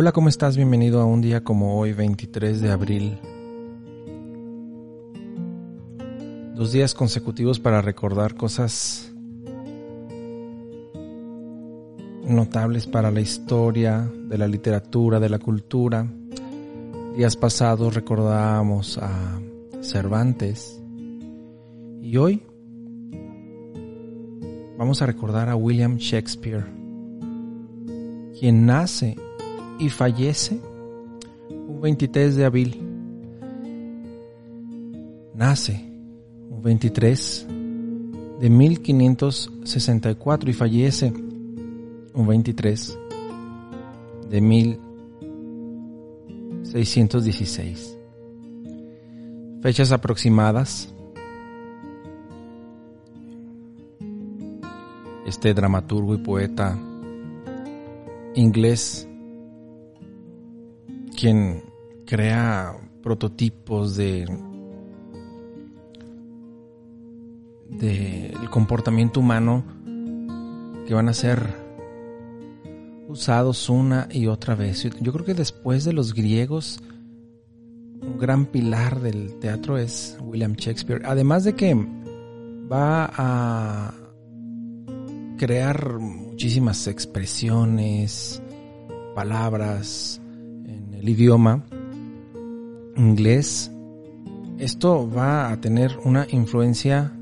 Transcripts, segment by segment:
Hola, ¿cómo estás? Bienvenido a un día como hoy, 23 de abril. Dos días consecutivos para recordar cosas notables para la historia, de la literatura, de la cultura. Días pasados recordábamos a Cervantes y hoy vamos a recordar a William Shakespeare, quien nace y fallece un 23 de abril. Nace un 23 de 1564 y fallece un 23 de 1616. Fechas aproximadas. Este dramaturgo y poeta inglés quien crea prototipos de del comportamiento humano que van a ser usados una y otra vez. Yo creo que después de los griegos, un gran pilar del teatro es William Shakespeare. Además de que va a crear muchísimas expresiones, palabras, el idioma inglés, esto va a tener una influencia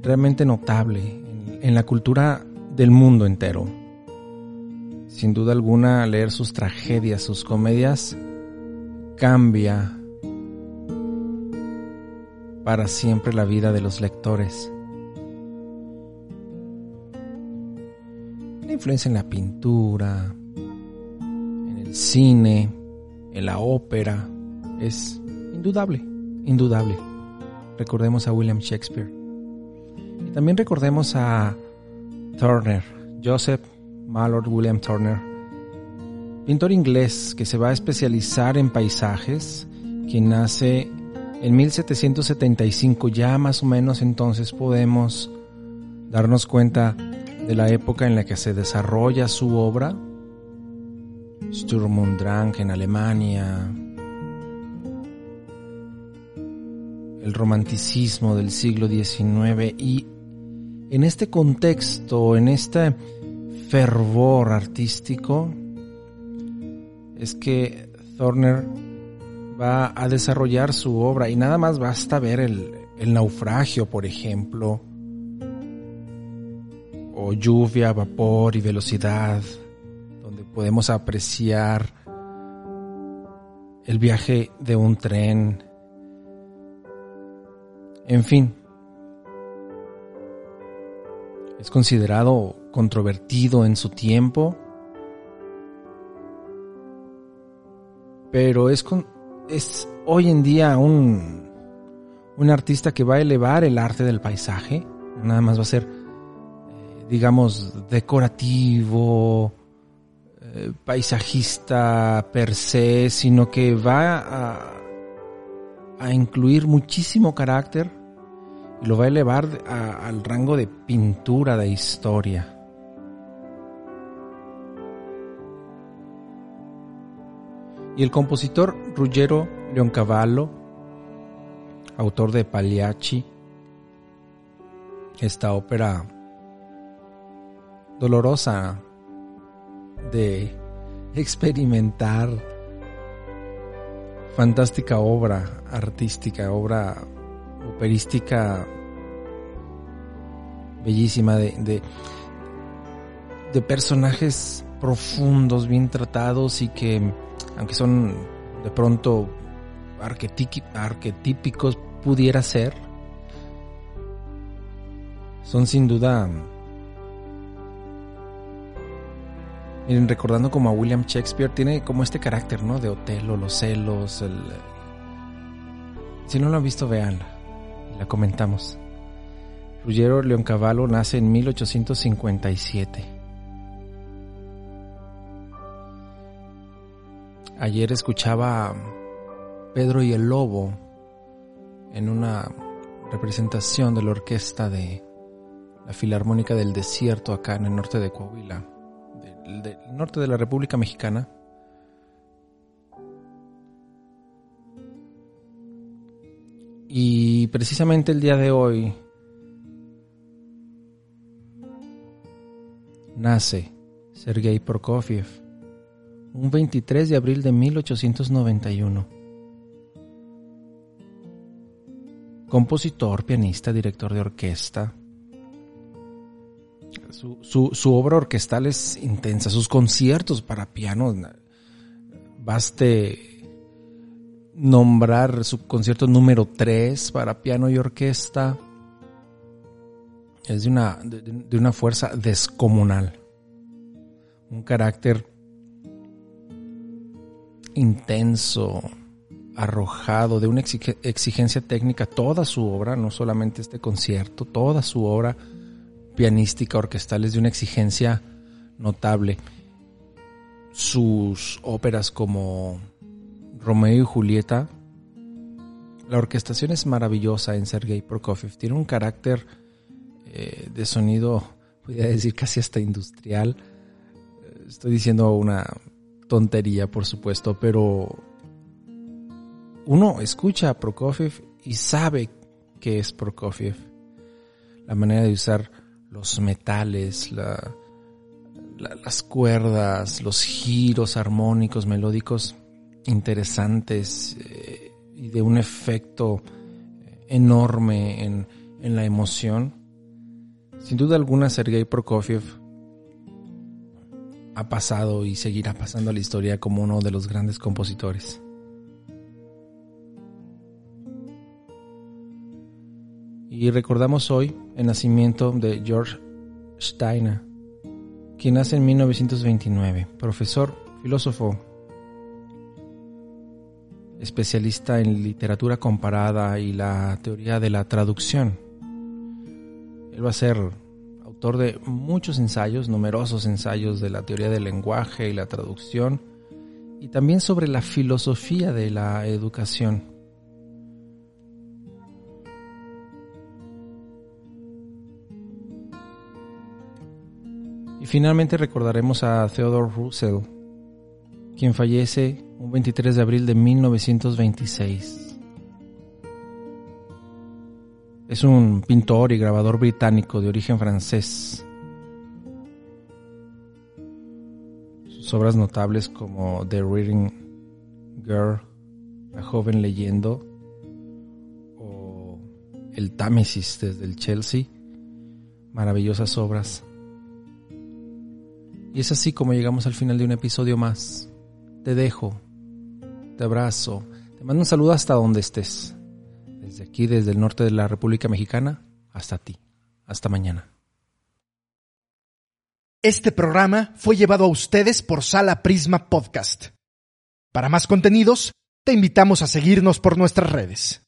realmente notable en, la cultura del mundo entero. Sin duda alguna, leer sus tragedias, sus comedias, cambia para siempre la vida de los lectores. La influencia en la pintura, cine, en la ópera, es indudable, indudable. Recordemos a William Shakespeare. Y también recordemos a Turner, Joseph Mallord William Turner, pintor inglés que se va a especializar en paisajes, quien nace en 1775, ya más o menos entonces podemos darnos cuenta de la época en la que se desarrolla su obra Sturm und Drang en Alemania, el romanticismo del siglo XIX y en este contexto, en este fervor artístico, es que Thorner va a desarrollar su obra y nada más basta ver el, el naufragio, por ejemplo, o lluvia, vapor y velocidad, podemos apreciar el viaje de un tren, en fin. Es considerado controvertido en su tiempo, pero es, es hoy en día un, un artista que va a elevar el arte del paisaje, nada más va a ser, eh, digamos, decorativo, eh, paisajista per se, sino que va a, incluir muchísimo carácter y lo va a elevar al rango de pintura de historia. Y el compositor Ruggero Leoncavallo, autor de Pagliacci, esta ópera dolorosa de experimentar fantástica obra artística, obra operística bellísima de, de, personajes profundos, bien tratados y que, aunque son de pronto arquetípicos, pudiera ser, son sin duda... Miren, recordando como a William Shakespeare, tiene como este carácter, ¿no? De Otelo, los celos, el... Si no lo han visto, veanla. La comentamos. Ruggiero Leoncavallo nace en 1857. Ayer escuchaba Pedro y el Lobo en una representación de la orquesta de la Filarmónica del Desierto acá en el norte de Coahuila, del, norte de la República Mexicana. Y precisamente el día de hoy nace Sergei Prokofiev, un 23 de abril de 1891. Compositor, pianista, director de orquesta, su, obra orquestal es intensa, sus conciertos para piano, baste nombrar su concierto número 3 para piano y orquesta, es de una, de una fuerza descomunal, un carácter intenso, arrojado, de una exigencia técnica, toda su obra, no solamente este concierto, toda su obra pianística orquestal es de una exigencia notable. Sus óperas como Romeo y Julieta, la orquestación es maravillosa en Sergei Prokofiev. Tiene un carácter eh, de sonido, podría decir casi hasta industrial. Estoy diciendo una tontería, por supuesto, pero uno escucha a Prokofiev y sabe que es Prokofiev. La manera de usar los metales, las cuerdas, los giros armónicos, melódicos interesantes eh, y de un efecto enorme en, en, la emoción. Sin duda alguna, Sergei Prokofiev ha pasado y seguirá pasando a la historia como uno de los grandes compositores. Y recordamos hoy el nacimiento de George Steiner, quien nace en 1929, profesor, filósofo, especialista en literatura comparada y la teoría de la traducción. Él va a ser autor de muchos ensayos, numerosos ensayos de la teoría del lenguaje y la traducción, y también sobre la filosofía de la educación. Finalmente recordaremos a Theodore Russell, quien fallece un 23 de abril de 1926. Es un pintor y grabador británico de origen francés. Sus obras notables como The Reading Girl, La joven leyendo, o El Támesis desde el Chelsea, maravillosas obras. Y es así como llegamos al final de un episodio más. Te dejo, te abrazo, te mando un saludo hasta donde estés. Desde aquí, desde el norte de la República Mexicana, hasta ti. Hasta mañana. Este programa fue llevado a ustedes por Sala Prisma Podcast. Para más contenidos, te invitamos a seguirnos por nuestras redes.